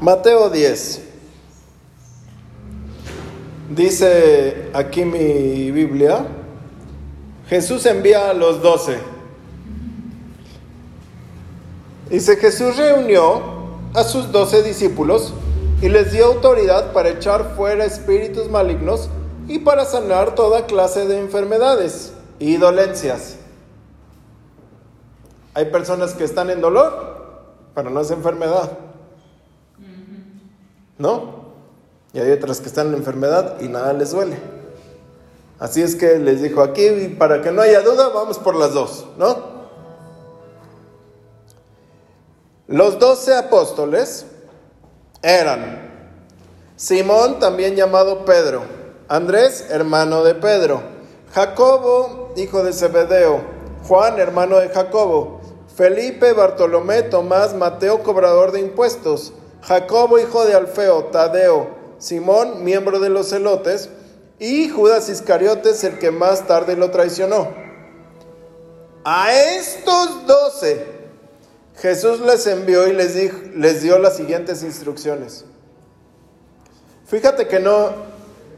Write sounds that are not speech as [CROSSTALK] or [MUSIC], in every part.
Mateo 10. Dice aquí mi Biblia, Jesús envía a los doce. Dice, Jesús reunió a sus doce discípulos y les dio autoridad para echar fuera espíritus malignos y para sanar toda clase de enfermedades y dolencias. Hay personas que están en dolor, pero no es enfermedad. ¿No? Y hay otras que están en enfermedad y nada les duele. Así es que les dijo aquí, para que no haya duda, vamos por las dos, ¿no? Los doce apóstoles eran Simón, también llamado Pedro, Andrés, hermano de Pedro, Jacobo, hijo de Zebedeo, Juan, hermano de Jacobo, Felipe, Bartolomé, Tomás, Mateo, cobrador de impuestos, Jacobo, hijo de Alfeo, Tadeo, Simón, miembro de los celotes, y Judas Iscariotes, el que más tarde lo traicionó. A estos doce Jesús les envió y les, dijo, les dio las siguientes instrucciones. Fíjate que no,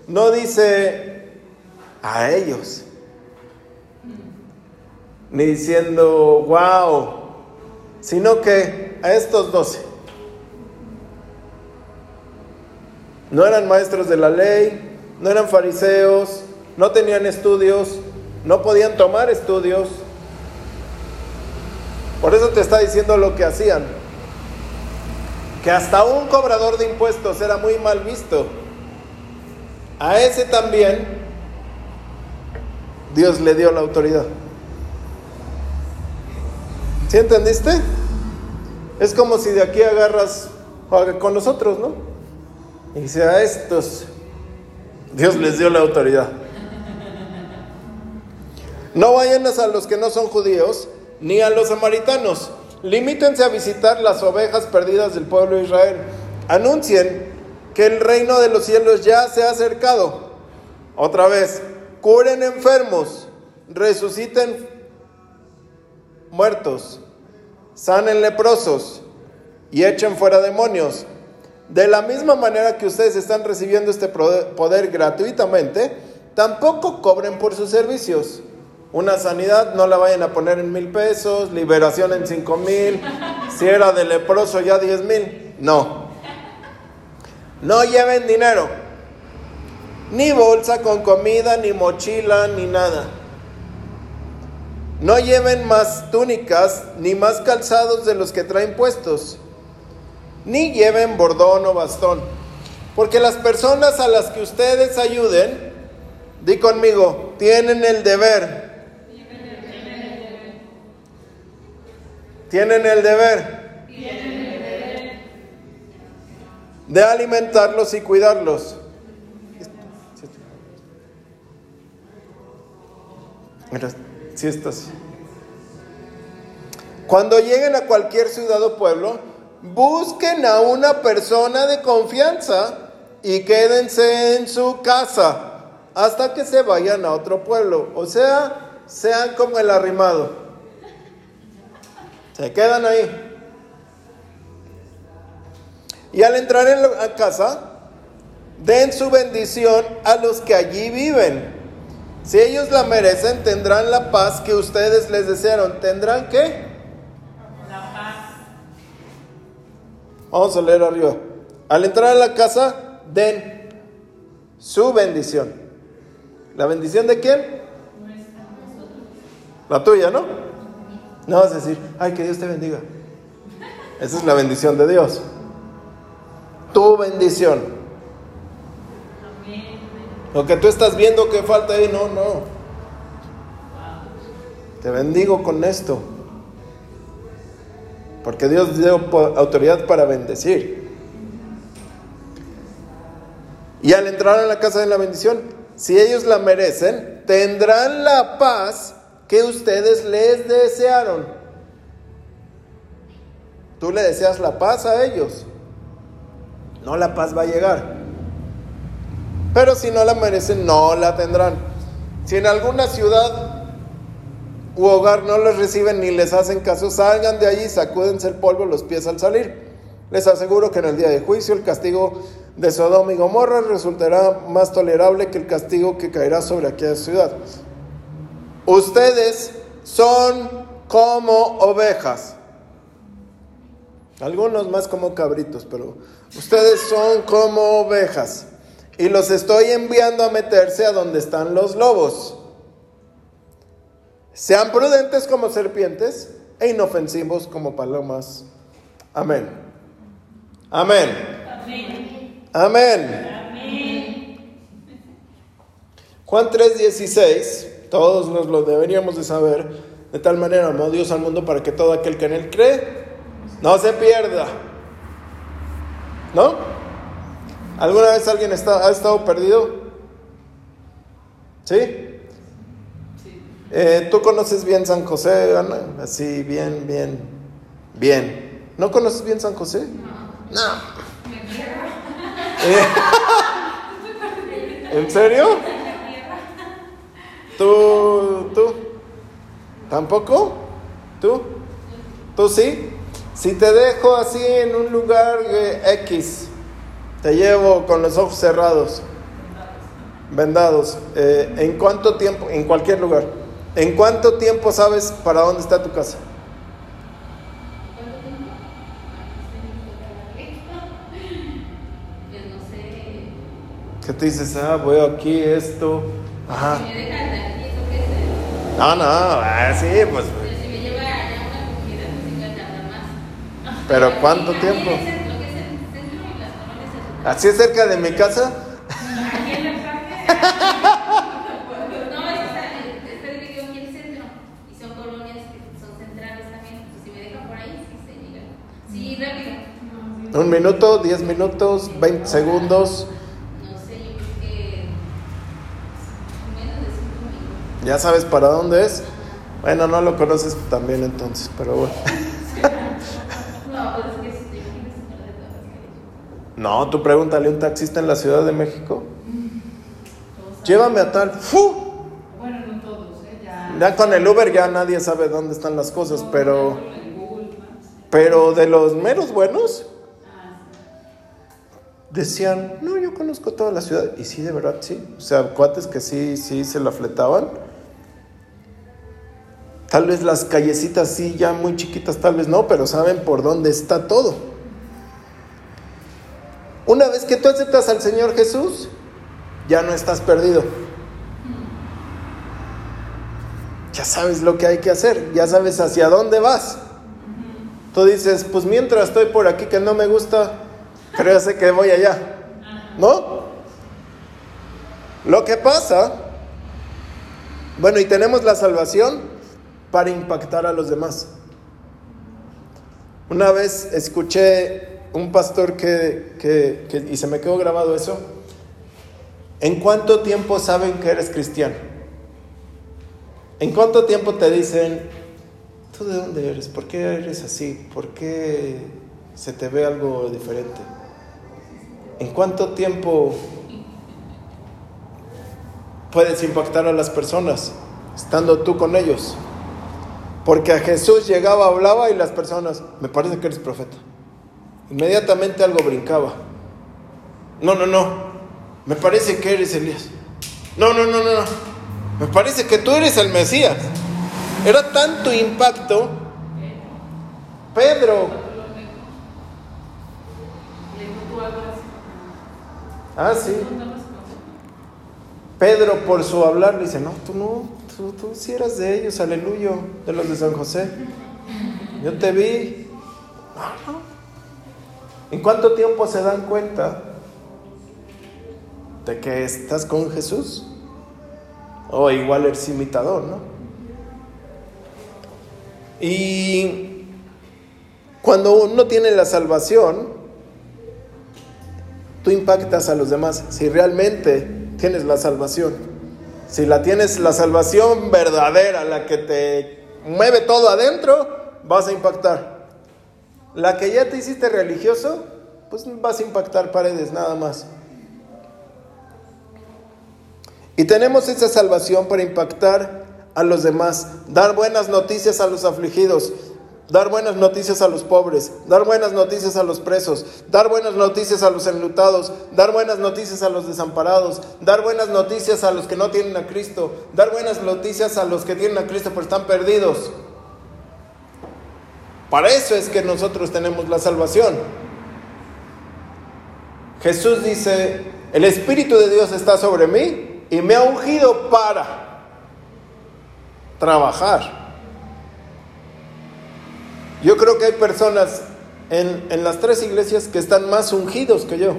no dice a ellos, ni diciendo, wow, sino que a estos doce. No eran maestros de la ley, no eran fariseos, no tenían estudios, no podían tomar estudios. Por eso te está diciendo lo que hacían. Que hasta un cobrador de impuestos era muy mal visto. A ese también Dios le dio la autoridad. ¿Sí entendiste? Es como si de aquí agarras con nosotros, ¿no? Y dice a estos, Dios les dio la autoridad. No vayan a los que no son judíos, ni a los samaritanos. Limítense a visitar las ovejas perdidas del pueblo de Israel. Anuncien que el reino de los cielos ya se ha acercado. Otra vez, curen enfermos, resuciten muertos, sanen leprosos y echen fuera demonios. De la misma manera que ustedes están recibiendo este poder gratuitamente, tampoco cobren por sus servicios. Una sanidad no la vayan a poner en mil pesos, liberación en cinco mil, si era de leproso ya diez mil. No. No lleven dinero, ni bolsa con comida, ni mochila, ni nada. No lleven más túnicas, ni más calzados de los que traen puestos, ni lleven bordón o bastón. Porque las personas a las que ustedes ayuden, di conmigo, tienen el deber tienen el deber de alimentarlos y cuidarlos. Cuando lleguen a cualquier ciudad o pueblo, busquen a una persona de confianza y quédense en su casa hasta que se vayan a otro pueblo. O sea, sean como el arrimado. Se quedan ahí. Y al entrar en la casa, den su bendición a los que allí viven. Si ellos la merecen, tendrán la paz que ustedes les desearon. ¿Tendrán qué? La paz. Vamos a leer arriba. Al entrar a la casa, den su bendición. ¿La bendición de quién? La tuya, ¿no? No vas a decir, ay, que Dios te bendiga. Esa es la bendición de Dios. Tu bendición. Lo que tú estás viendo que falta ahí, no, no. Te bendigo con esto. Porque Dios dio autoridad para bendecir. Y al entrar a la casa de la bendición, si ellos la merecen, tendrán la paz que ustedes les desearon. Tú le deseas la paz a ellos. No la paz va a llegar. Pero si no la merecen, no la tendrán. Si en alguna ciudad u hogar no les reciben ni les hacen caso, salgan de allí, sacúdense el polvo los pies al salir. Les aseguro que en el día de juicio el castigo de Sodoma y Gomorra resultará más tolerable que el castigo que caerá sobre aquella ciudad. Ustedes son como ovejas. Algunos más como cabritos, pero ustedes son como ovejas. Y los estoy enviando a meterse a donde están los lobos. Sean prudentes como serpientes e inofensivos como palomas. Amén. Amén. Amén. Juan 3:16, todos nos lo deberíamos de saber, de tal manera amó Dios al mundo para que todo aquel que en él cree no se pierda. ¿No? ¿Alguna vez alguien está, ha estado perdido? ¿Sí? Eh, ¿Tú conoces bien San José, Ana? Así, bien, bien, bien. ¿No conoces bien San José? No. Eh, ¿En serio? ¿Tú? ¿Tú? ¿Tampoco? ¿Tú? ¿Tú sí? Si te dejo así en un lugar eh, X, te llevo con los ojos cerrados, vendados, ¿en cuánto tiempo? En cualquier lugar. ¿En cuánto tiempo sabes para dónde está tu casa? ¿Qué te dices? Ah, voy aquí esto. Ajá. No, no, ah, sí, pues. Pero ¿cuánto tiempo? ¿Así es cerca de mi casa? [LAUGHS] [LAUGHS] Un minuto, diez minutos, veinte segundos. ¿Ya sabes para dónde es? Bueno, no lo conoces también entonces, pero bueno. [LAUGHS] no, tú pregúntale a un taxista en la Ciudad de México. Llévame a tal. ¡Fu! Bueno, no todos. Ya, ya con el Uber ya nadie sabe dónde están las cosas, pero. Pero de los meros buenos, decían, no, yo conozco toda la ciudad. Y sí, de verdad, sí. O sea, cuates que sí, sí se la fletaban. Tal vez las callecitas sí, ya muy chiquitas, tal vez no, pero saben por dónde está todo. Una vez que tú aceptas al Señor Jesús, ya no estás perdido. Ya sabes lo que hay que hacer, ya sabes hacia dónde vas. Tú dices, pues mientras estoy por aquí que no me gusta, pero sé que voy allá. ¿No? Lo que pasa, bueno, y tenemos la salvación para impactar a los demás. Una vez escuché un pastor que, que, y se me quedó grabado eso, ¿en cuánto tiempo saben que eres cristiano? ¿En cuánto tiempo te dicen, tú de dónde eres? ¿Por qué eres así? ¿Por qué se te ve algo diferente? ¿En cuánto tiempo puedes impactar a las personas estando tú con ellos? Porque a Jesús llegaba, hablaba y las personas, me parece que eres profeta. Inmediatamente algo brincaba. No, no, no. Me parece que eres Elías. No, no, no, no, no. Me parece que tú eres el Mesías. Era tanto impacto. Pedro Ah, sí. Pedro por su hablar le dice, no, tú no, tú, tú sí eras de ellos, aleluya, de los de San José. Yo te vi. ¿En cuánto tiempo se dan cuenta de que estás con Jesús? O igual eres imitador, ¿no? Y cuando uno tiene la salvación, tú impactas a los demás si realmente tienes la salvación. Si la tienes la salvación verdadera, la que te mueve todo adentro, vas a impactar. La que ya te hiciste religioso, pues vas a impactar paredes nada más. Y tenemos esa salvación para impactar a los demás, dar buenas noticias a los afligidos. Dar buenas noticias a los pobres, dar buenas noticias a los presos, dar buenas noticias a los enlutados, dar buenas noticias a los desamparados, dar buenas noticias a los que no tienen a Cristo, dar buenas noticias a los que tienen a Cristo pero están perdidos. Para eso es que nosotros tenemos la salvación. Jesús dice, el Espíritu de Dios está sobre mí y me ha ungido para trabajar yo creo que hay personas en, las tres iglesias que están más ungidos que yo.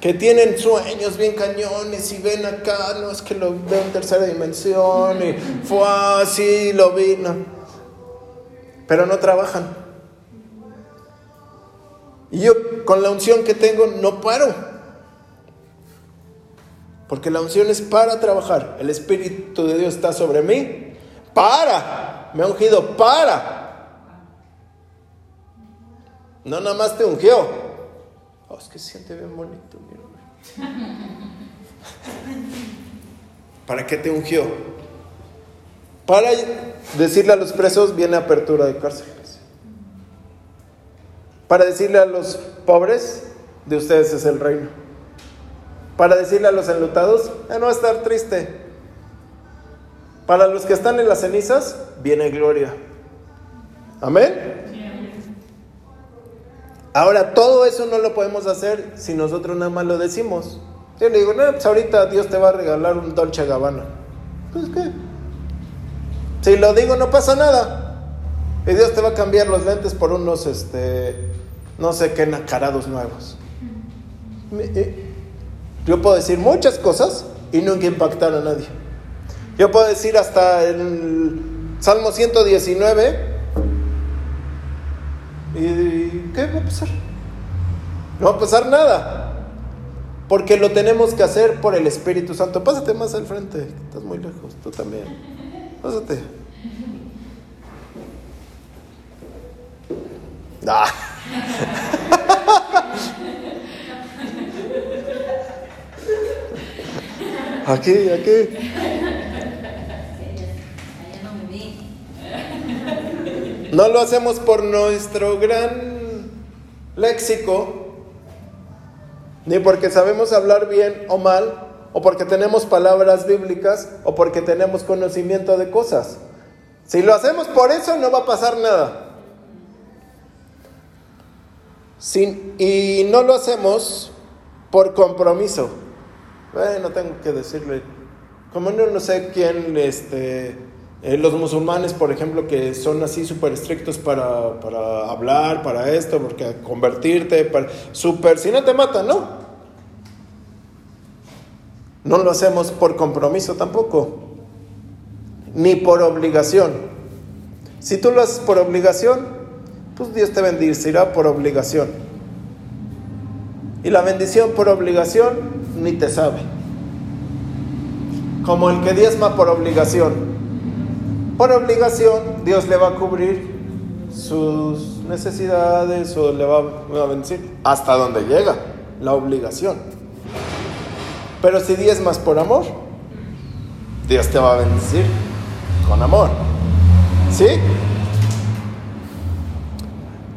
Que tienen sueños bien cañones y ven acá, no es que lo veo en tercera dimensión y fue así, lo vi, Pero no trabajan. Y yo con la unción que tengo no paro. Porque la unción es para trabajar. El Espíritu de Dios está sobre mí. Para. Me ha ungido para no nada más te ungió. Oh, es que siente bien bonito, [LAUGHS] ¿Para qué te ungió? Para decirle a los presos, viene apertura de cárceles. Para decirle a los pobres, de ustedes es el reino. Para decirle a los enlutados, a no estar triste. Para los que están en las cenizas, viene gloria. Amén. Ahora, todo eso no lo podemos hacer si nosotros nada más lo decimos. Yo le digo, no, pues ahorita Dios te va a regalar un Dolce Gabbana. Pues qué. Si lo digo, no pasa nada. Y Dios te va a cambiar los lentes por unos, este, no sé qué, nacarados nuevos. Eh, yo puedo decir muchas cosas y nunca impactar a nadie. Yo puedo decir hasta el Salmo 119 ¿Y qué va a pasar? No va a pasar nada. Porque lo tenemos que hacer por el Espíritu Santo. Pásate más al frente, estás muy lejos, tú también. Pásate. Ah. [LAUGHS] Aquí, aquí. No lo hacemos por nuestro gran léxico, ni porque sabemos hablar bien o mal, o porque tenemos palabras bíblicas, o porque tenemos conocimiento de cosas. Si lo hacemos por eso, no va a pasar nada. y no lo hacemos por compromiso. Bueno, tengo que decirle, como no, no sé quién, este, eh, los musulmanes, por ejemplo, que son así súper estrictos para, para, hablar, para esto, porque convertirte, para, súper, si no te matan, ¿no? No lo hacemos por compromiso tampoco, ni por obligación. Si tú lo haces por obligación, pues Dios te bendecirá por obligación. Y la bendición por obligación ni te sabe. Como el que diezma por obligación por obligación, Dios le va a cubrir sus necesidades o le va a bendecir hasta donde llega la obligación. Pero si más por amor, Dios te va a bendecir con amor. ¿Sí?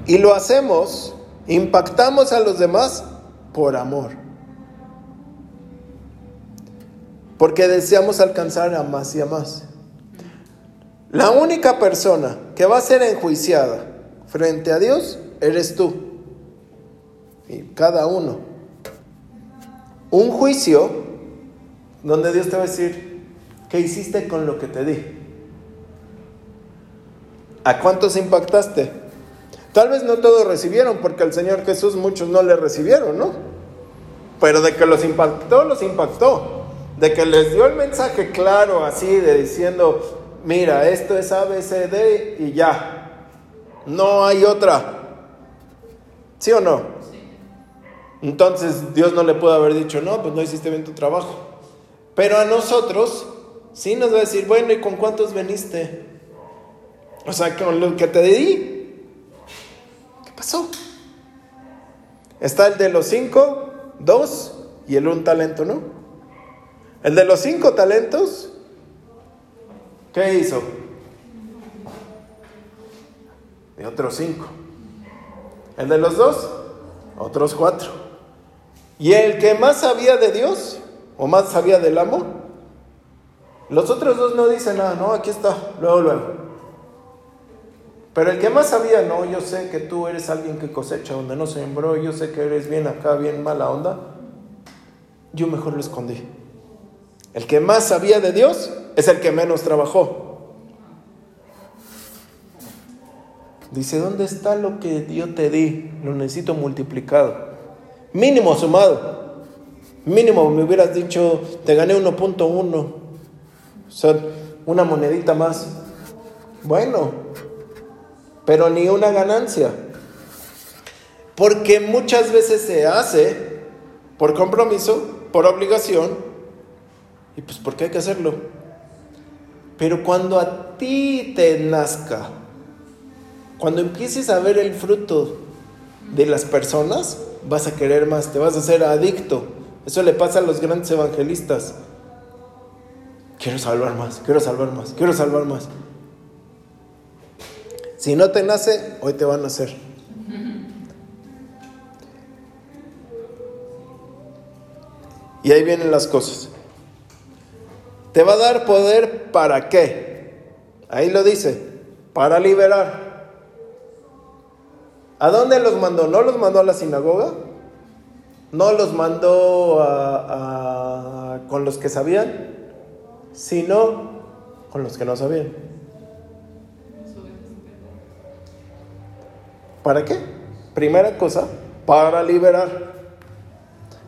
Y lo hacemos, impactamos a los demás por amor. Porque deseamos alcanzar a más y a más. La única persona que va a ser enjuiciada frente a Dios eres tú. Y cada uno. Un juicio donde Dios te va a decir, ¿qué hiciste con lo que te di? ¿A cuántos impactaste? Tal vez no todos recibieron, porque al Señor Jesús muchos no le recibieron, ¿no? Pero de que los impactó, los impactó. De que les dio el mensaje claro así, de diciendo, mira, esto es ABCD y ya. No hay otra. ¿Sí o no? Entonces Dios no le puede haber dicho, no, pues no hiciste bien tu trabajo. Pero a nosotros sí nos va a decir, bueno, ¿y con cuántos veniste? O sea, con lo que te di. ¿Qué pasó? Está el de los cinco, dos y el un talento, ¿no? El de los cinco talentos ¿Qué hizo? y otros cinco. El de los dos, otros cuatro. Y el que más sabía de Dios, o más sabía del amo, los otros dos no dicen nada, no, aquí está, luego, luego. Pero el que más sabía, no, yo sé que tú eres alguien que cosecha donde no sembró, yo sé que eres bien acá, bien mala onda, yo mejor lo escondí. El que más sabía de Dios es el que menos trabajó. Dice, ¿dónde está lo que yo te di? Lo necesito multiplicado. Mínimo sumado. Mínimo me hubieras dicho, te gané 1.1. O sea, una monedita más. Bueno, pero ni una ganancia. Porque muchas veces se hace por compromiso, por obligación, y pues porque hay que hacerlo. Pero cuando a ti te nazca, cuando empieces a ver el fruto de las personas, vas a querer más, te vas a hacer adicto. Eso le pasa a los grandes evangelistas. Quiero salvar más, quiero salvar más, quiero salvar más. Si no te nace, hoy te van a hacer. Y ahí vienen las cosas. Te va a dar poder para qué. Ahí lo dice, para liberar. ¿A dónde los mandó? ¿No los mandó a la sinagoga? ¿No los mandó con los que sabían? Sino con los que no sabían. ¿Para qué? Primera cosa, para liberar.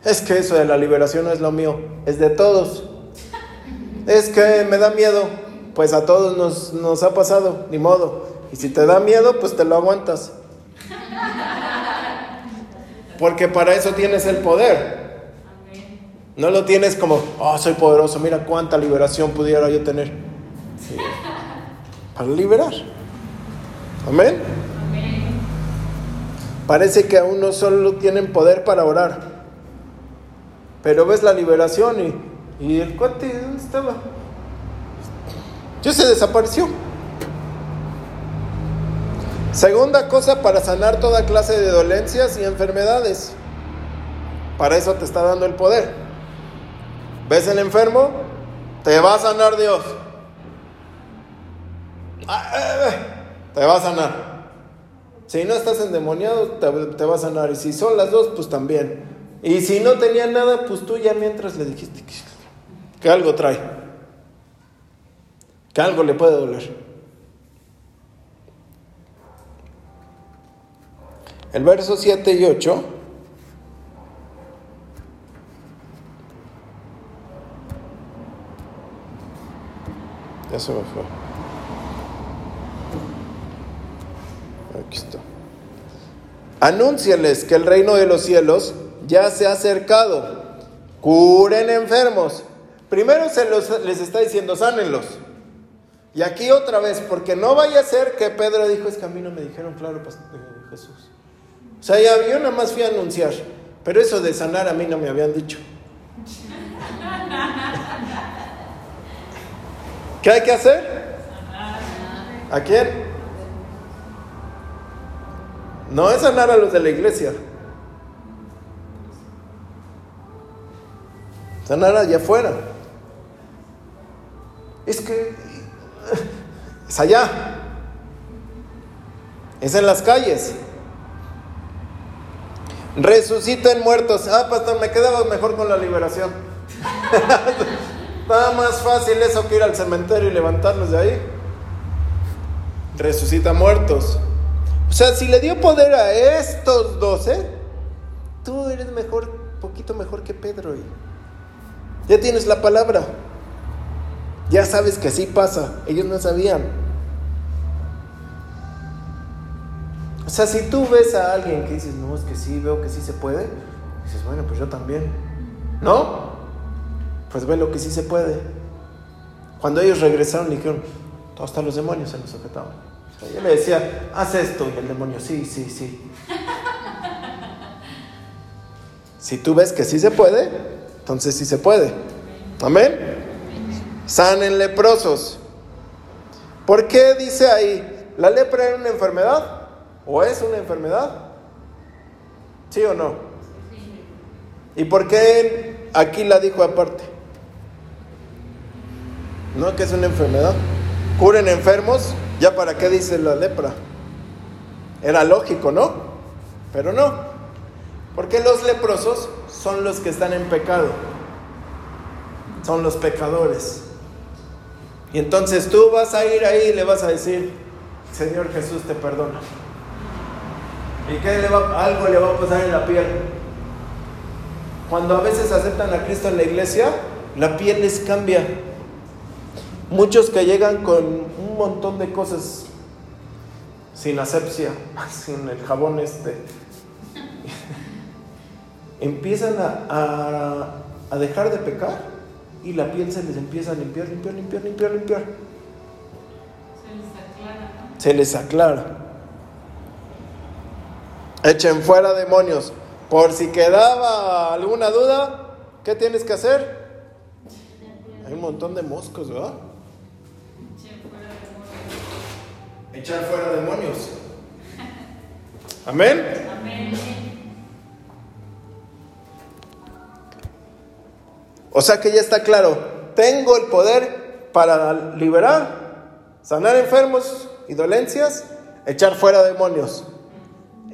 Es que eso de la liberación no es lo mío, es de todos. Es que me da miedo, pues a todos nos, nos ha pasado, ni modo. Y si te da miedo, pues te lo aguantas. Porque para eso tienes el poder. No lo tienes como, oh, soy poderoso, mira cuánta liberación pudiera yo tener. Para liberar. Amén. Parece que aún no solo tienen poder para orar. Pero ves la liberación y, y el cuate, ¿dónde estaba? Ya se desapareció. Segunda cosa, para sanar toda clase de dolencias y enfermedades. Para eso te está dando el poder. ¿Ves el enfermo? Te va a sanar Dios. Ah, eh, eh, te va a sanar. Si no estás endemoniado, te, te va a sanar. Y si son las dos, pues también. Y si no tenía nada, pues tú ya mientras le dijiste que, algo trae, que algo le puede doler. El verso 7 y 8 Ya se me fue. Aquí está. Anúnciales que el reino de los cielos ya se ha acercado. Curen enfermos. Primero se los, les está diciendo, sánenlos. Y aquí otra vez, porque no vaya a ser que Pedro dijo, es que a mí no me dijeron, claro, eh, Jesús. O sea, ya, yo nada más fui a anunciar, pero eso de sanar a mí no me habían dicho. [LAUGHS] ¿Qué hay que hacer? ¿A quién? No es sanar a los de la iglesia. Sanar allá afuera. Es que es allá. Es en las calles. Resuciten muertos. Ah, pastor, me quedaba mejor con la liberación. Nada más fácil eso que ir al cementerio y levantarlos de ahí. Resucita muertos. O sea, si le dio poder a estos doce, tú eres mejor, poquito mejor que Pedro. Y ya tienes la palabra. Ya sabes que así pasa. Ellos no sabían. O sea, si tú ves a alguien que dices, no, es que sí, veo que sí se puede, dices, bueno, pues yo también. ¿No? Pues ve lo que sí se puede. Cuando ellos regresaron, dijeron, hasta los demonios se nos sujetaban. O sea, yo le decía, haz esto, y el demonio, sí, sí, sí. si tú ves que sí se puede, entonces sí se puede. Amén. Sanen leprosos. ¿Por qué dice ahí? ¿La lepra era una enfermedad? ¿O es una enfermedad? ¿Sí o no? ¿Y por qué aquí la dijo aparte? ¿No que es una enfermedad? Curen enfermos, ¿ya para qué dice la lepra? Era lógico, ¿no? Pero no. Porque los leprosos son los que están en pecado. Son los pecadores. Y entonces tú vas a ir ahí y le vas a decir, Señor Jesús te perdona. ¿Y qué le va, algo le va a pasar en la piel? Cuando a veces aceptan a Cristo en la iglesia, la piel les cambia. Muchos que llegan con un montón de cosas sin asepsia, [LAUGHS] sin el jabón este, [LAUGHS] empiezan a, a dejar de pecar y la piel se les empieza a limpiar, limpiar, limpiar, limpiar, limpiar. Se les aclara. Se les aclara. Echen fuera demonios. Por si quedaba alguna duda, ¿qué tienes que hacer? Hay un montón de moscos, ¿verdad? Echar fuera demonios. Amén. Amén. O sea que ya está claro, tengo el poder para liberar, sanar enfermos y dolencias, echar fuera demonios.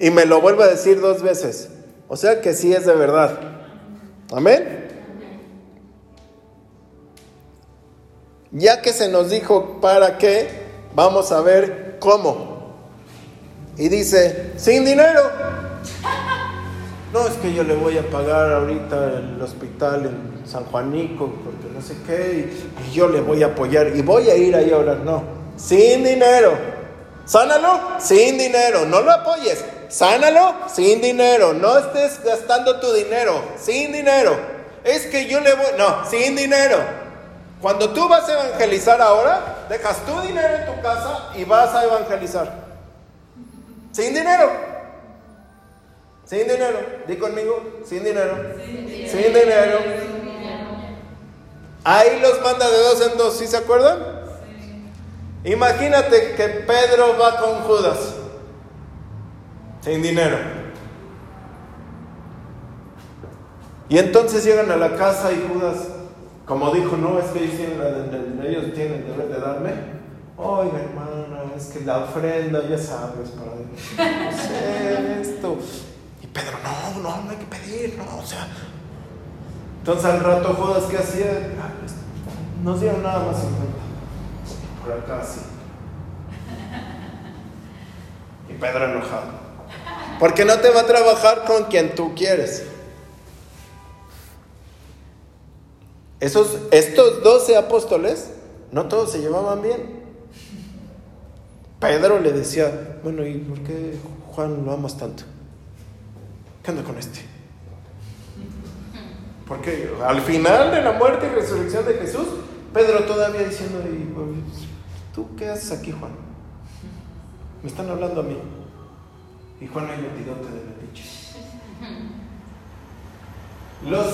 Y me lo vuelvo a decir dos veces. O sea que sí es de verdad. Amén. Ya que se nos dijo para qué, vamos a ver cómo. Y dice, sin dinero. No, es que yo le voy a pagar ahorita el hospital en San Juanico, porque no sé qué, y, yo le voy a apoyar y voy a ir ahí a. No, sin dinero. Sánalo sin dinero, no lo apoyes. Sánalo sin dinero, no estés gastando tu dinero, sin dinero. Es que yo le voy, no, sin dinero. Cuando tú vas a evangelizar ahora, dejas tu dinero en tu casa y vas a evangelizar. Sin dinero. Sin dinero. Di conmigo, sin dinero. Sin dinero. Ahí los manda de dos en dos, ¿sí se acuerdan? Imagínate que Pedro va con Judas. Sin dinero. Y entonces llegan a la casa y Judas, como dijo, no, es que ellos tienen el deber de darme. Oiga, hermano, es que la ofrenda, ya sabes, para esto. Pedro, no, no, no hay que pedir, no, o sea. Entonces al rato Judas, ¿qué hacía? Ah, pues, no dieron nada más 50. Por acá sí. Y Pedro enojado. Porque no te va a trabajar con quien tú quieres. Esos, estos doce apóstoles, no todos se llevaban bien. Pedro le decía, bueno, ¿y por qué Juan lo amas tanto? ¿Qué anda con este? Porque al final de la muerte y resurrección de Jesús, Pedro todavía diciendo, ¿tú qué haces aquí, Juan? Me están hablando a mí. Y Juan ahí metidote de la pinche. Los,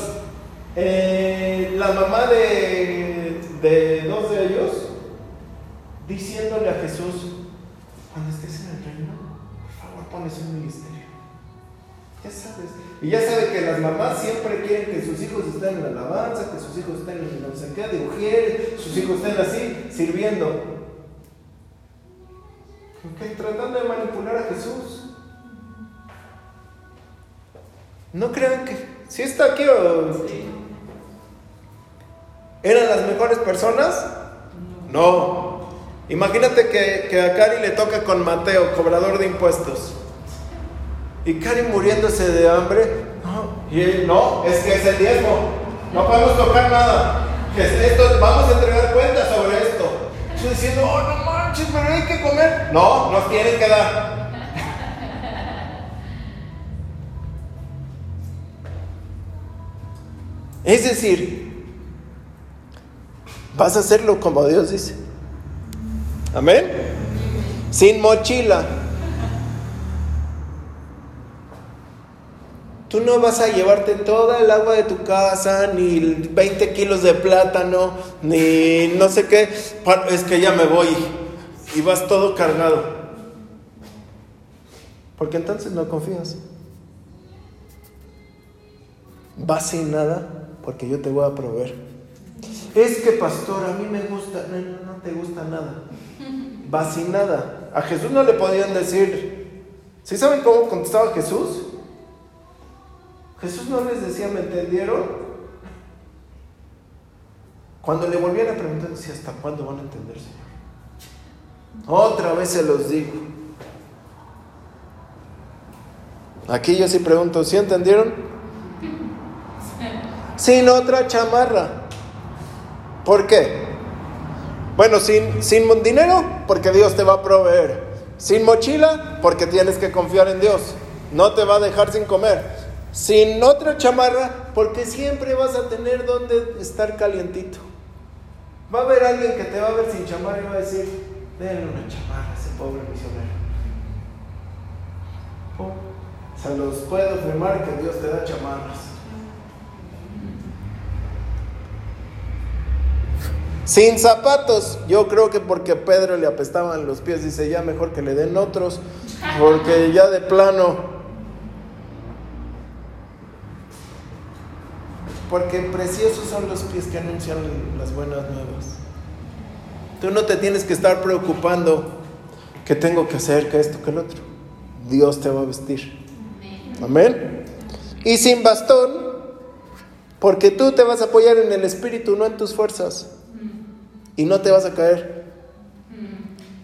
eh, la mamá de, de dos de ellos, diciéndole a Jesús, cuando estés en el reino, por favor pones un ministerio. Ya sabes. Y ya sabe que las mamás siempre quieren que sus hijos estén en la alabanza, que sus hijos estén en no sé qué, de mujeres, sus hijos estén así, sirviendo. Okay, tratando de manipular a Jesús. No crean que. Si está aquí o. ¿Eran las mejores personas? No. Imagínate que, que a Cari le toca con Mateo, cobrador de impuestos. Y Karen muriéndose de hambre. No, y él, no, es que es el diezmo. No podemos tocar nada. Vamos a entregar cuentas sobre esto. Yo diciendo, oh, no manches, pero hay que comer. No, nos tienen que dar. [LAUGHS] Es decir, vas a hacerlo como Dios dice. Amén. Sin mochila. Tú no vas a llevarte toda el agua de tu casa, ni 20 kilos de plátano, ni no sé qué. Es que ya me voy y vas todo cargado. Porque entonces no confías. Vas sin nada porque yo te voy a proveer. Es que pastor, a mí me gusta, no, no, no te gusta nada. Vas sin nada. A Jesús no le podían decir, ¿sí saben cómo contestaba Jesús? Jesús no les decía, ¿me entendieron? Cuando le volvían a preguntar, decía, ¿hasta cuándo van a entender, Señor? Otra vez se los digo. Aquí yo sí pregunto, ¿sí entendieron? Sin otra chamarra. ¿Por qué? Bueno, sin, sin dinero, porque Dios te va a proveer. Sin mochila, porque tienes que confiar en Dios. No te va a dejar sin comer. Sin otra chamarra, porque siempre vas a tener donde estar calientito. Va a haber alguien que te va a ver sin chamarra y va a decir, denle una chamarra a ese pobre misionero. Se los puedo afirmar que Dios te da chamarras. Sin zapatos, yo creo que porque Pedro le apestaban los pies, dice ya mejor que le den otros, porque ya de plano, porque preciosos son los pies que anuncian las buenas nuevas. Tú no te tienes que estar preocupando que tengo que hacer, que esto, que el otro. Dios te va a vestir. Amén. Y sin bastón, porque tú te vas a apoyar en el Espíritu, no en tus fuerzas. Y no te vas a caer.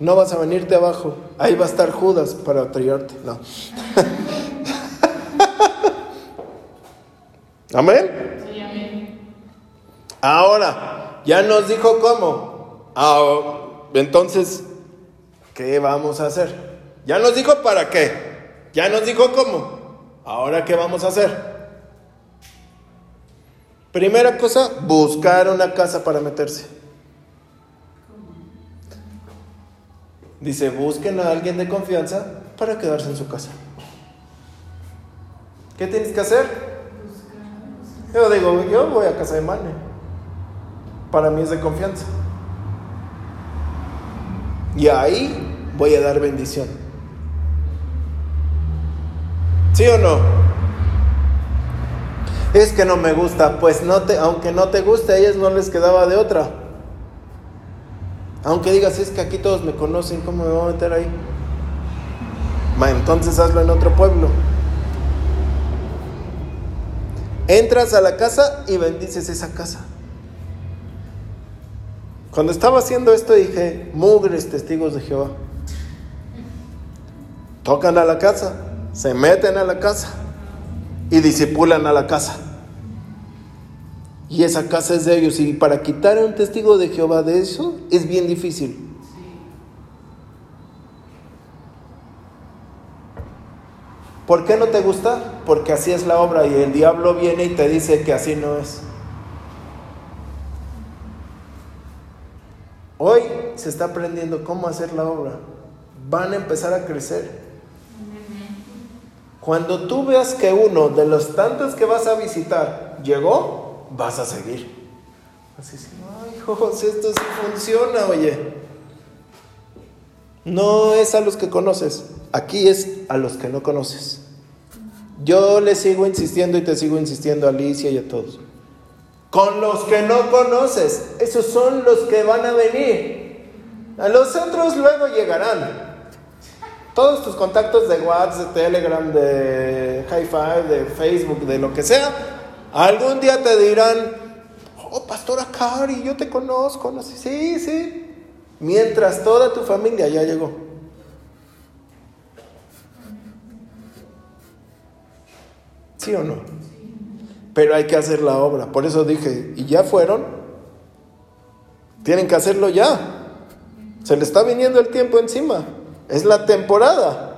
No vas a venirte abajo. Ahí va a estar Judas para traerte. No. [LAUGHS] ¿Amén? Ahora, ya nos dijo cómo. Ah, entonces, ¿qué vamos a hacer? Ya nos dijo para qué. Ya nos dijo cómo. Ahora, ¿qué vamos a hacer? Primera cosa, buscar una casa para meterse. Dice, busquen a alguien de confianza para quedarse en su casa. ¿Qué tienes que hacer? Yo digo, yo voy a casa de Mane. Para mí es de confianza. Y ahí voy a dar bendición. ¿Sí o no? Es que no me gusta, pues no te, aunque no te guste, a ellas no les quedaba de otra. Aunque digas, es que aquí todos me conocen, ¿cómo me voy a meter ahí? entonces hazlo en otro pueblo. Entras a la casa y bendices esa casa. Cuando estaba haciendo esto dije, mugres testigos de Jehová. Tocan a la casa se meten a la casa y disipulan a la casa. Y esa casa es de ellos. Y para quitar a un testigo de Jehová de eso es bien difícil. ¿Por qué no te gusta? Porque así es la obra y el diablo viene y te dice que así no es. Hoy se está aprendiendo cómo hacer la obra. Van a empezar a crecer. Cuando tú veas que uno de los tantos que vas a visitar llegó, vas a seguir. Así es, ay, José, esto sí funciona, oye. No es a los que conoces, aquí es a los que no conoces. Yo le sigo insistiendo y te sigo insistiendo a Alicia y a todos. Con los que no conoces, esos son los que van a venir. A los otros luego llegarán. Todos tus contactos de WhatsApp, de Telegram, de Hi-Fi, de Facebook, de lo que sea, algún día te dirán, oh, Pastora Cari, yo te conozco. Sí, sí. Mientras toda tu familia ya llegó. ¿Sí o no? Pero hay que hacer la obra. Por eso dije, ¿y ya fueron? Tienen que hacerlo ya. Se le está viniendo el tiempo encima. Es la temporada.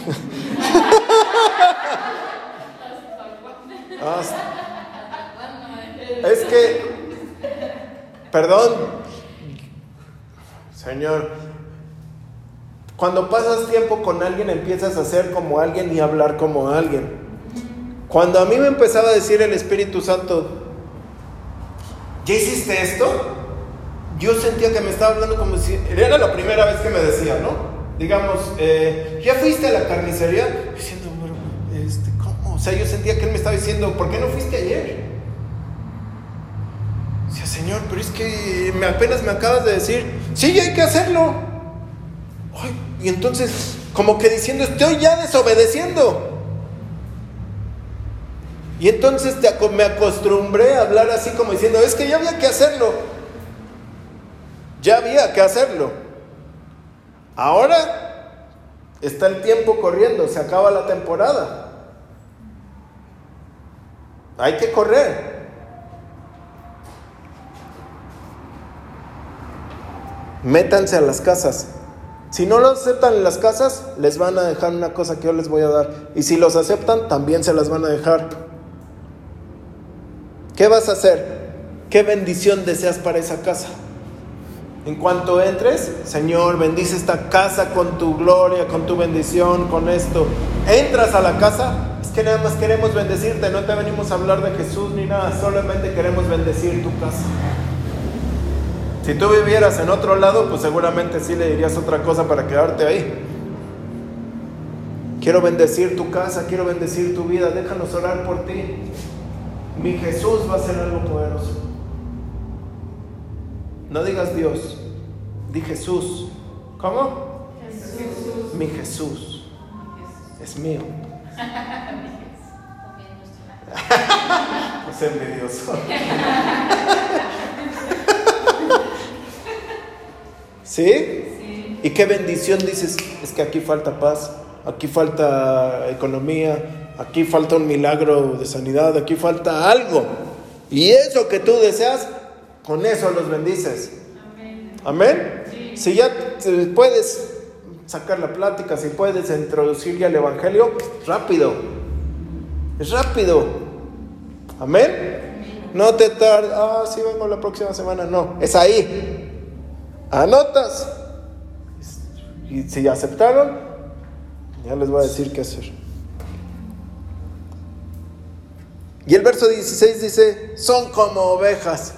[LAUGHS] es que, perdón, Señor, cuando pasas tiempo con alguien empiezas a ser como alguien y hablar como alguien. Cuando a mí me empezaba a decir el Espíritu Santo, ¿ya hiciste esto? yo sentía que me estaba hablando como si era la primera vez que me decía, ¿no? Digamos, eh, ¿ya fuiste a la carnicería? Diciendo, bueno, este, ¿cómo? O sea, yo sentía que él me estaba diciendo, ¿por qué no fuiste ayer? Decía, Señor, pero es que me, apenas me acabas de decir, sí, hay que hacerlo. Ay, y entonces, como que diciendo, estoy ya desobedeciendo. Y entonces me acostumbré a hablar así como diciendo, es que ya había que hacerlo. Ya había que hacerlo. Ahora está el tiempo corriendo, se acaba la temporada. Hay que correr. Métanse a las casas. Si no los aceptan en las casas, les van a dejar una cosa que yo les voy a dar. Y si los aceptan, también se las van a dejar. ¿Qué vas a hacer? ¿Qué bendición deseas para esa casa? En cuanto entres, Señor, bendice esta casa con tu gloria, con tu bendición, con esto. Entras a la casa, es que nada más queremos bendecirte, no te venimos a hablar de Jesús ni nada, solamente queremos bendecir tu casa. Si tú vivieras en otro lado, pues seguramente sí le dirías otra cosa para quedarte ahí. Quiero bendecir tu casa, quiero bendecir tu vida, déjanos orar por ti mi Jesús va a hacer algo poderoso. No digas Dios, di Jesús. ¿Cómo? Jesús. Mi Jesús. Es mío. [LAUGHS] [LAUGHS] es envidioso. ¿Sí? ¿Sí? ¿Y qué bendición dices? Es que aquí falta paz, aquí falta economía, aquí falta un milagro de sanidad, aquí falta algo. Y eso que tú deseas, con eso los bendices. Amén. Si ya puedes sacar la plática, si puedes introducir ya el Evangelio, rápido. Es rápido. Amén. No te tardes, ah, sí vengo la próxima semana. No, es ahí. Anotas. Y si aceptaron, ya les voy a decir qué hacer. Y el verso 16 dice, son como ovejas.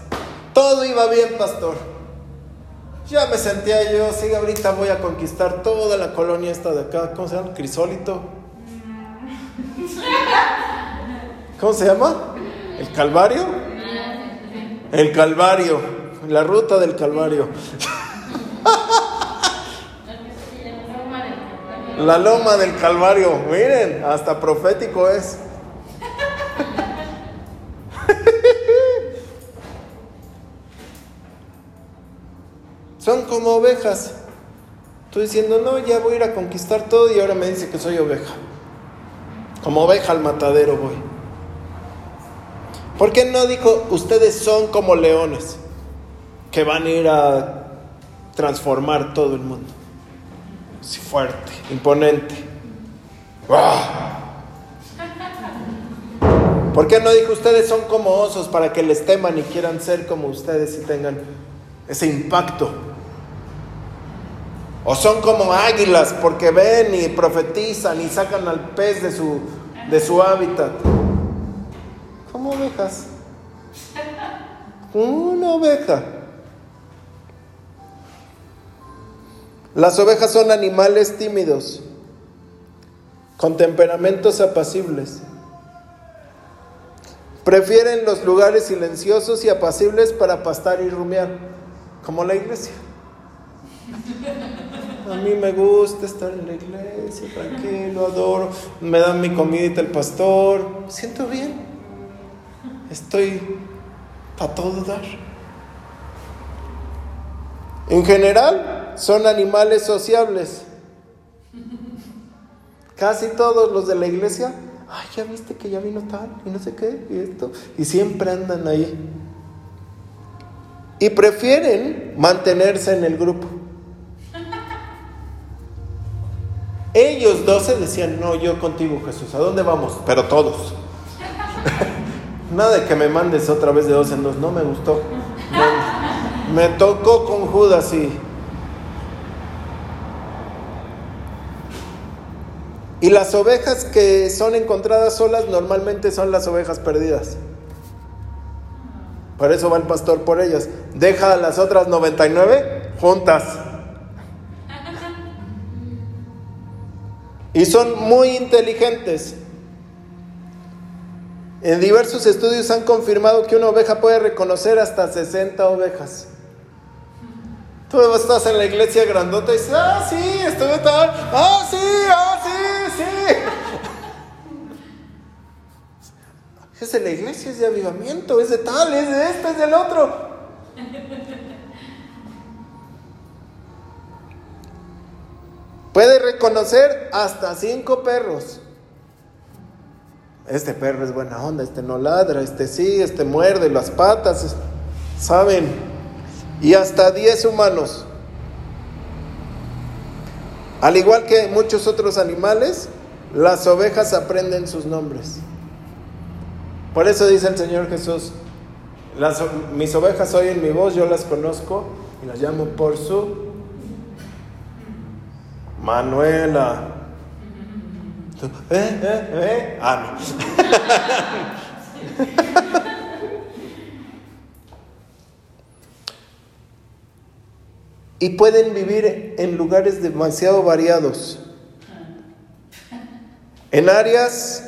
Todo iba bien, pastor. Ya me sentía yo, sí, ahorita voy a conquistar toda la colonia esta de acá. ¿Cómo se llama? Crisólito. ¿Cómo se llama? ¿El Calvario? El Calvario. La ruta del Calvario. [LAUGHS] La loma del Calvario. Miren, hasta profético es. [LAUGHS] Son como ovejas. Tú diciendo, no, ya voy a ir a conquistar todo y ahora me dice que soy oveja. Como oveja al matadero voy. ¿Por qué no dijo, ustedes son como leones que van a ir a transformar todo el mundo? Así fuerte, imponente. ¿Por qué no dijo, ustedes son como osos para que les teman y quieran ser como ustedes y tengan ese impacto? O son como águilas porque ven y profetizan y sacan al pez de su, de su hábitat. Como ovejas. Una oveja. Las ovejas son animales tímidos, con temperamentos apacibles. Prefieren los lugares silenciosos y apacibles para pastar y rumiar, como la iglesia. A mí me gusta estar en la iglesia, tranquilo, adoro. Me dan mi comidita el pastor. Siento bien. Estoy para todo dar. En general, son animales sociables. Casi todos los de la iglesia, ay, ya viste que ya vino tal, y no sé qué, y esto, y siempre andan ahí. Y prefieren mantenerse en el grupo. Ellos doce decían, no, yo contigo Jesús, ¿a dónde vamos? Pero todos. [LAUGHS] Nada de que me mandes otra vez de dos en dos, no me gustó. Me tocó con Judas y... Las ovejas que son encontradas solas normalmente son las ovejas perdidas. Por eso va el pastor por ellas. Deja a las otras 99 juntas. Y son muy inteligentes. En diversos estudios han confirmado que una oveja puede reconocer hasta 60 ovejas. Tú estás en la iglesia grandota y dices, ah, sí, estuve tal, ah, sí, ah, sí, sí. [LAUGHS] Es de la iglesia, es de avivamiento, es de tal, es de este, es del otro. [LAUGHS] Puede reconocer hasta cinco perros. Este perro es buena onda, este no ladra, este sí, este muerde las patas, ¿saben? Y hasta diez humanos. Al igual que muchos otros animales, las ovejas aprenden sus nombres. Por eso dice el Señor Jesús, las, mis ovejas oyen mi voz, yo las conozco y las llamo por su Manuela. ¿Eh? ¿Eh? ¿Eh? Ah, [LAUGHS] y pueden vivir en lugares demasiado variados. En áreas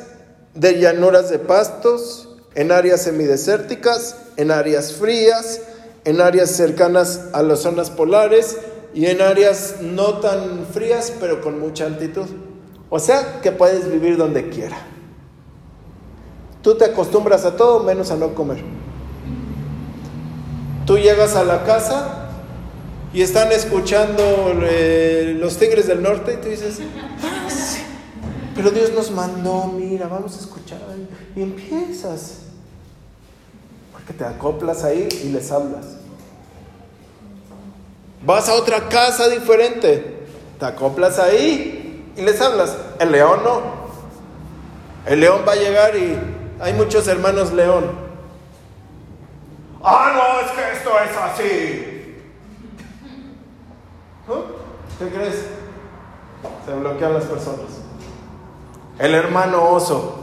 de llanuras de pastos, en áreas semidesérticas, en áreas frías, en áreas cercanas a las zonas polares y en áreas no tan frías pero con mucha altitud. O sea que puedes vivir donde quiera. Tú te acostumbras a todo menos a no comer. Tú llegas a la casa y están escuchando eh, los tigres del norte y tú dices, ah, pero Dios nos mandó, mira, vamos a escuchar. Y empiezas. Porque te acoplas ahí y les hablas. Vas a otra casa diferente, te acoplas ahí y les hablas. El león no. El león va a llegar y hay muchos hermanos león. Ah, no, es que esto es así. ¿Qué crees? Se bloquean las personas. El hermano oso.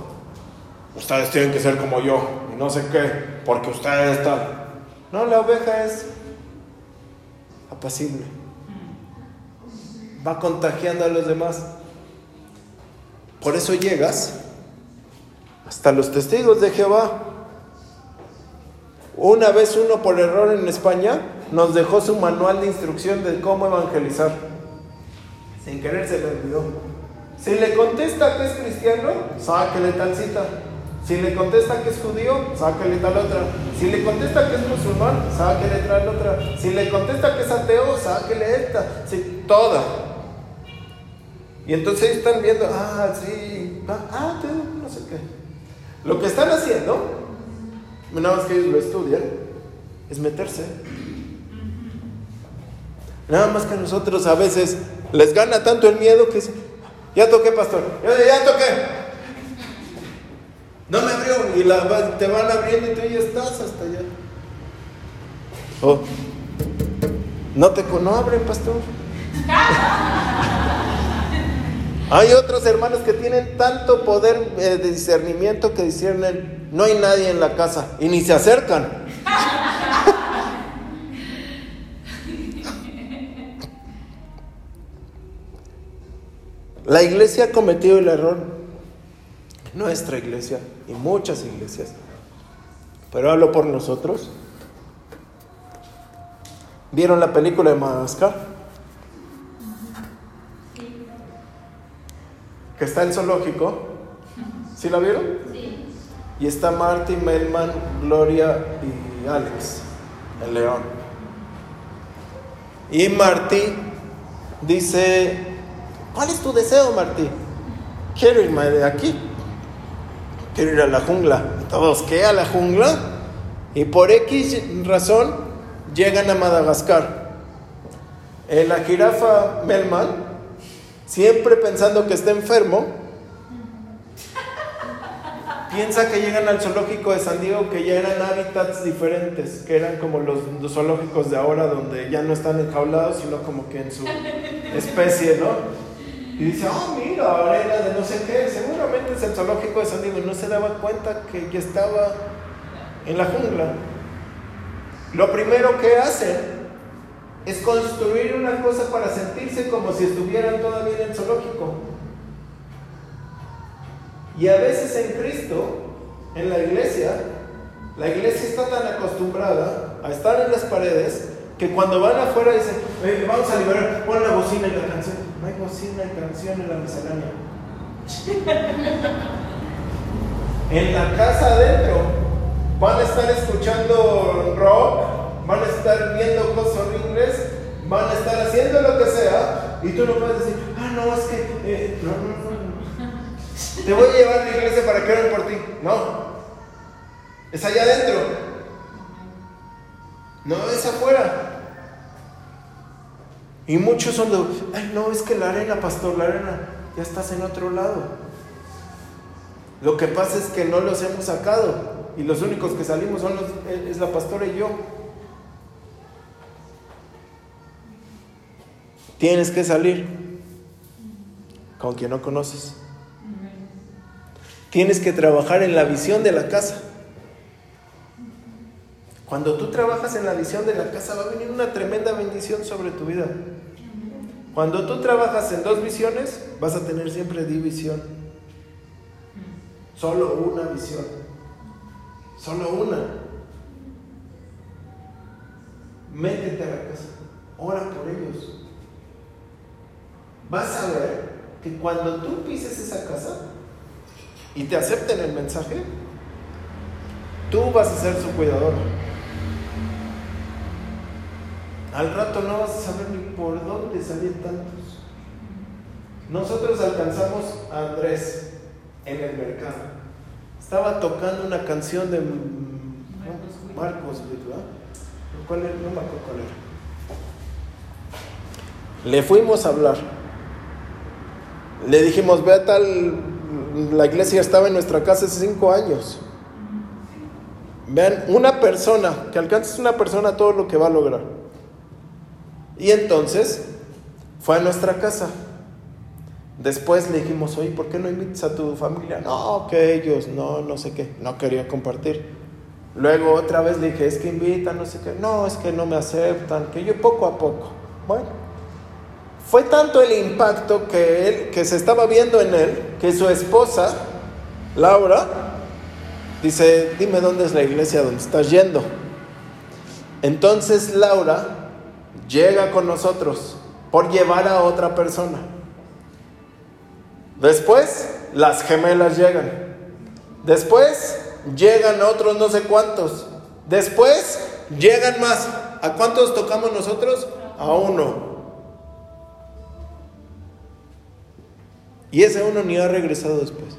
Ustedes tienen que ser como yo y no sé qué, porque ustedes están. No, la oveja es apacible. Va contagiando a los demás. Por eso llegas hasta los testigos de Jehová. Una vez uno por error en España nos dejó su manual de instrucción de cómo evangelizar. Sin querer se le olvidó. Si le contesta que es cristiano, sáquele tal cita. Si le contesta que es judío, sáquele tal otra. Si le contesta que es musulmán, sáquele tal otra. Si le contesta que es ateo, sáquele esta. Sí, toda. Y entonces están viendo, ah, sí, ah, ah no sé qué. Lo que están haciendo, nada más que ellos lo estudian, es meterse. Nada más que a nosotros a veces les gana tanto el miedo que ya toqué, pastor, ya, ya toqué. No me abrió y te van abriendo y tú ya estás hasta allá. Oh. No te no abren, pastor. [LAUGHS] hay otros hermanos que tienen tanto poder eh, de discernimiento que disciernen, no hay nadie en la casa y ni se acercan. [LAUGHS] La iglesia ha cometido el error nuestra iglesia y muchas iglesias, pero hablo por nosotros. ¿Vieron la película de Madagascar? Que está en zoológico. ¿Sí la vieron? Sí. Y está Marty, Melman, Gloria y Alex, el león. Y Marty dice, ¿cuál es tu deseo, Marty? Quiero irme de aquí quiero ir a la jungla. Todos, ¿qué? A la jungla. Y por X razón llegan a Madagascar. La jirafa Melman, siempre pensando que está enfermo, piensa que llegan al zoológico de San Diego, que ya eran hábitats diferentes, que eran como los, los zoológicos de ahora, donde ya no están enjaulados, sino como que en su especie, ¿no? Y dice, oh, mira, arena de no sé qué, seguramente es el zoológico de San Diego. No se daba cuenta que ya estaba en la jungla. lo primero que hacen es construir una cosa para sentirse como si estuvieran todavía en el zoológico. Y a veces en Cristo, en la iglesia, la iglesia está tan acostumbrada a estar en las paredes que cuando van afuera dicen, vamos a liberar, pon la bocina y la canción. No hay bocina y canción en la miscelánea. [LAUGHS] en la casa adentro van a estar escuchando rock, van a estar viendo cosas horribles, van a estar haciendo lo que sea, y tú no puedes decir, ah, no, es que, eh, no, no, no, [LAUGHS] te voy a llevar a la iglesia para que oren por ti. No, es allá adentro, no es afuera. Y muchos son de, ay, no, es que la arena, pastor, la arena, ya estás en otro lado. Lo que pasa es que no los hemos sacado y los únicos que salimos son los, es la pastora y yo. Tienes que salir con quien no conoces. Tienes que trabajar en la visión de la casa. Cuando tú trabajas en la visión de la casa va a venir una tremenda bendición sobre tu vida. Cuando tú trabajas en dos visiones, vas a tener siempre división. Solo una visión. Solo una. Métete a la casa. Ora por ellos. Vas a ver que cuando tú pises esa casa y te acepten el mensaje, tú vas a ser su cuidador. Al rato no vas a saber ni por dónde salir tantos. Nosotros alcanzamos a Andrés en el mercado. Estaba tocando una canción de Marcos, ¿verdad? ¿Cuál era? No me acuerdo cuál era. Le fuimos a hablar. Le dijimos, ve a tal, la iglesia estaba en nuestra casa hace cinco años. Vean, una persona, que alcances una persona todo lo que va a lograr. Y entonces fue a nuestra casa. Después le dijimos, oye, ¿por qué no invitas a tu familia? No, que ellos, no, no sé qué, no quería compartir. Luego otra vez le dije, es que invitan, no sé qué, no, es que no me aceptan, que yo poco a poco. Bueno, fue tanto el impacto que él, que se estaba viendo en él, que su esposa, Laura, dice, dime dónde es la iglesia donde estás yendo. Entonces Laura llega con nosotros por llevar a otra persona. Después, las gemelas llegan. Después, llegan otros no sé cuántos. Después, llegan más. ¿A cuántos tocamos nosotros? A uno. Y ese uno ni ha regresado después.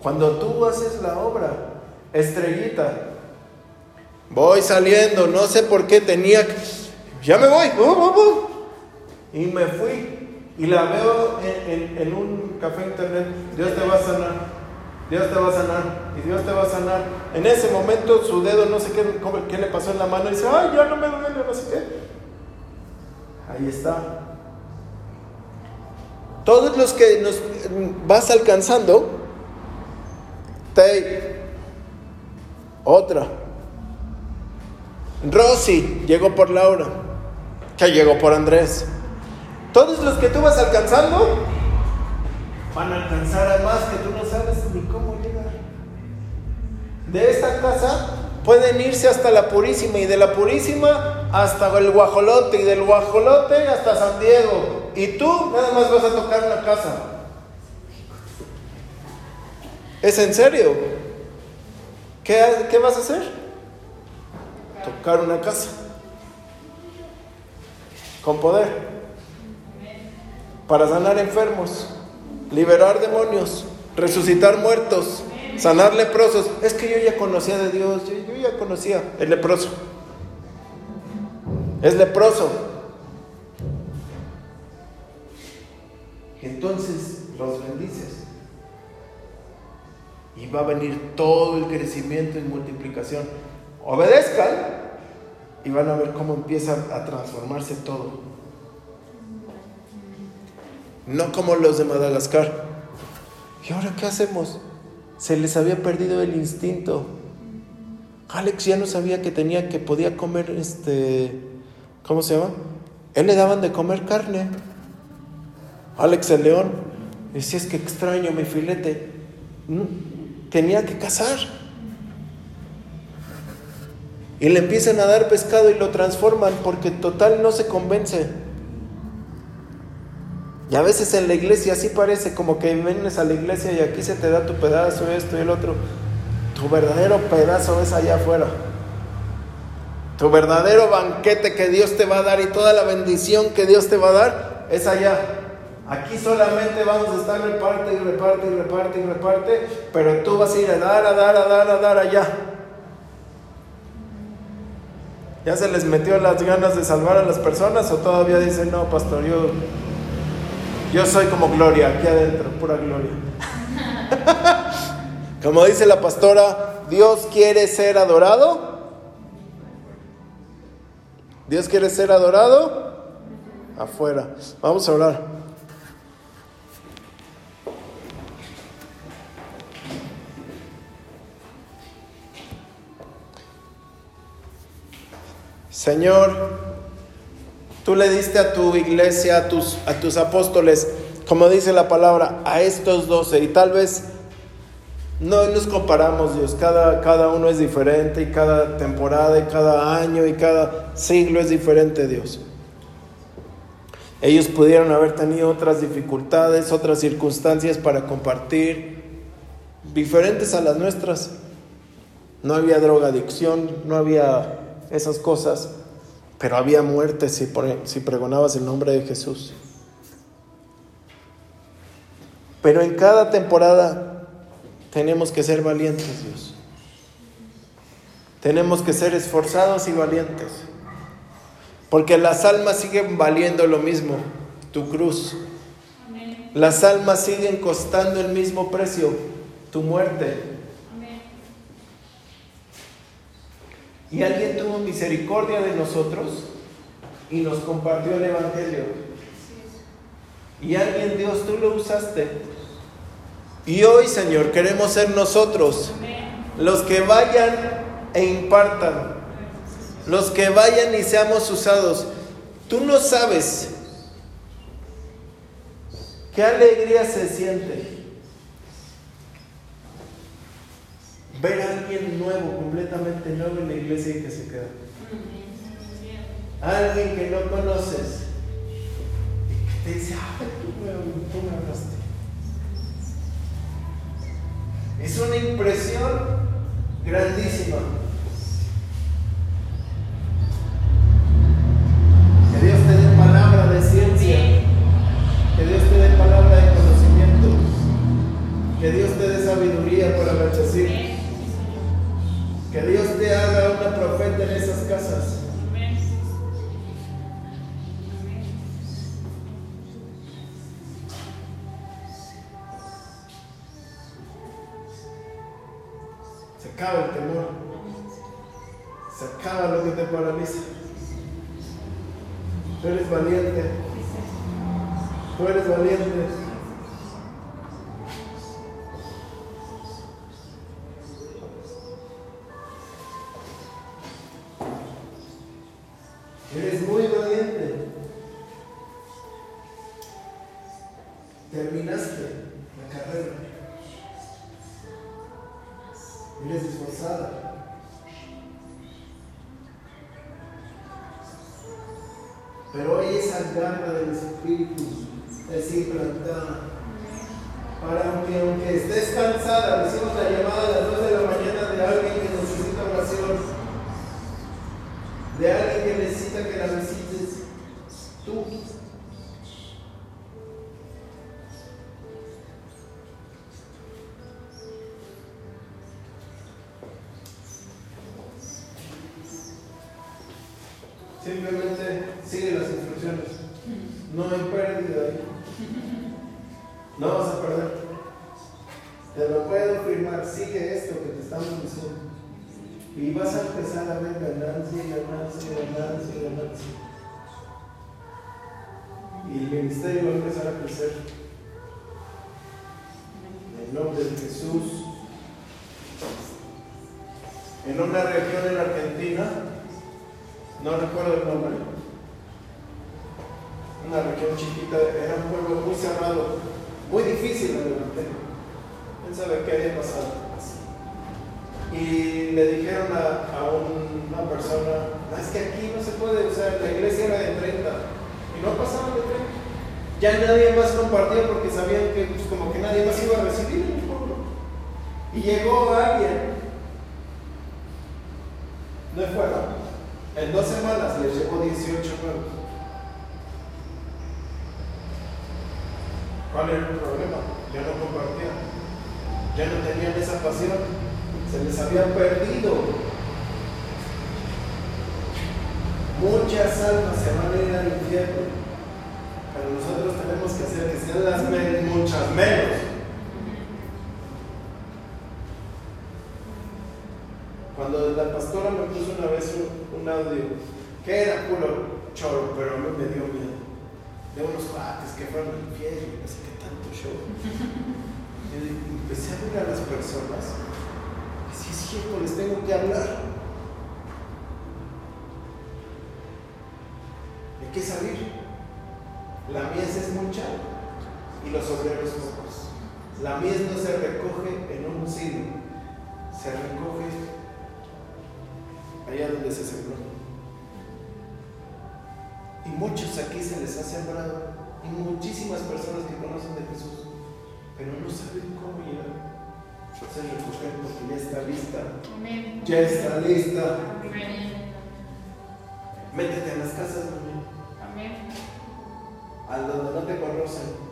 Cuando tú haces la obra, estrellita, voy saliendo, no sé por qué tenía que... Ya me voy. Y me fui y la veo en, un café internet, Dios te va a sanar, Dios te va a sanar, y Dios te va a sanar. En ese momento su dedo no sé qué, qué le pasó en la mano y dice, ay, ya no me duele, no sé qué. Ahí está. Todos los que nos vas alcanzando, te otra. Rosy llegó por Laura, que llegó por Andrés. Todos los que tú vas alcanzando van a alcanzar a más que tú no sabes ni cómo llegar. De esta casa pueden irse hasta la Purísima y de la Purísima hasta el Guajolote y del Guajolote hasta San Diego. Y tú nada más vas a tocar una casa. ¿Es en serio? ¿Qué, qué vas a hacer? Tocar una casa. Con poder para sanar enfermos, liberar demonios, resucitar muertos, sanar leprosos. Es que yo ya conocía de Dios, yo, ya conocía el leproso. Es leproso. Entonces los bendices. Y va a venir todo el crecimiento y multiplicación. Obedezcan y van a ver cómo empieza a transformarse todo no como los de Madagascar. ¿Y ahora qué hacemos? Se les había perdido el instinto. Alex ya no sabía que tenía que podía comer este ¿cómo se llama? Él le daban de comer carne. Alex el león decía es que extraño mi filete. Tenía que cazar. Y le empiezan a dar pescado y lo transforman porque total no se convence. Y a veces en la iglesia así parece como que vienes a la iglesia y aquí se te da tu pedazo, esto y el otro. Tu verdadero pedazo es allá afuera. Tu verdadero banquete que Dios te va a dar y toda la bendición que Dios te va a dar es allá. Aquí solamente vamos a estar reparte y reparte y reparte y reparte, pero tú vas a ir a dar, a dar, a dar, a dar allá. ¿Ya se les metió las ganas de salvar a las personas o todavía dicen, no, pastor, yo, yo soy como gloria, aquí adentro, pura gloria? [LAUGHS] como dice la pastora, Dios quiere ser adorado. Dios quiere ser adorado afuera. Vamos a orar. Señor, tú le diste a tu iglesia, a tus, a tus apóstoles, como dice la palabra, a estos doce, y tal vez no nos comparamos, Dios, cada, cada uno es diferente, y cada temporada, y cada año, y cada siglo es diferente, Dios. Ellos pudieron haber tenido otras dificultades, otras circunstancias para compartir, diferentes a las nuestras. No había drogadicción, no había esas cosas, pero había muerte si, si pregonabas el nombre de Jesús. Pero en cada temporada tenemos que ser valientes, Dios. Tenemos que ser esforzados y valientes. Porque las almas siguen valiendo lo mismo, tu cruz. Las almas siguen costando el mismo precio, tu muerte. Y alguien tuvo misericordia de nosotros y nos compartió el Evangelio. Y alguien, Dios, tú lo usaste. Y hoy, Señor, queremos ser nosotros los que vayan e impartan. Los que vayan y seamos usados. Tú no sabes qué alegría se siente ver a alguien nuevo, completamente nuevo en la iglesia y que se queda. Alguien que no conoces y que te dice, ay, tú me, tú me hablaste. Es una impresión grandísima. No vas a perder. Te lo puedo firmar. Sigue esto que te estamos diciendo. Y vas a empezar a ver ganancia y ganancia y ganancia y ganancia. Y el ministerio va a empezar a crecer. En nombre de Jesús. En una región en Argentina, no recuerdo el nombre, una región chiquita, era un pueblo muy cerrado, muy difícil de levantar. ¿Quién sabe qué había pasado? Y le dijeron a, a una persona, es que aquí no se puede, sea, la iglesia era de 30 y no pasaban de 30. Ya nadie más compartía porque sabían que pues, como que nadie más iba a recibir en el pueblo. Y llegó alguien. No fueron. En dos semanas les llevó 18 nuevos. ¿Cuál era el problema? Ya no compartían. Ya no tenían esa pasión. Se les había perdido. Muchas almas se van a ir al infierno. Pero nosotros tenemos que hacer que sean las menos, muchas menos. Cuando la pastora me puso una vez un, audio, que era puro choro, pero a mí me dio miedo. De unos cuates que fueron al infierno, no sé qué tanto show. Y empecé a ver a las personas, y si es cierto, les tengo que hablar. Hay que salir. La mies es mucha y los obreros pocos. La mies no se recoge en un silo, se recoge allá donde se sembró. Y muchos aquí se les ha sembrado, y muchísimas personas que conocen de Jesús, pero no saben cómo llegar. Se recogen porque ya está lista. Ya está lista. Métete en las casas, Amén al donde no te conocen.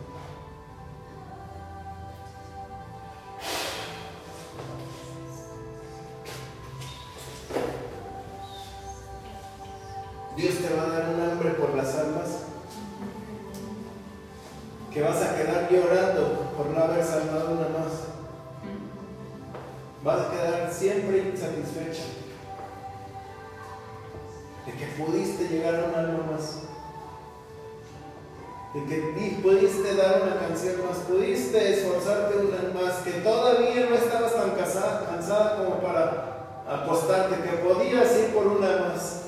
Las almas que vas a quedar llorando por no haber salvado una más. Vas a quedar siempre insatisfecha de que pudiste llegar a un alma más de que pudiste dar una canción más, pudiste esforzarte una más, que todavía no estabas tan cansada, cansada como para apostarte, que podías ir por una más.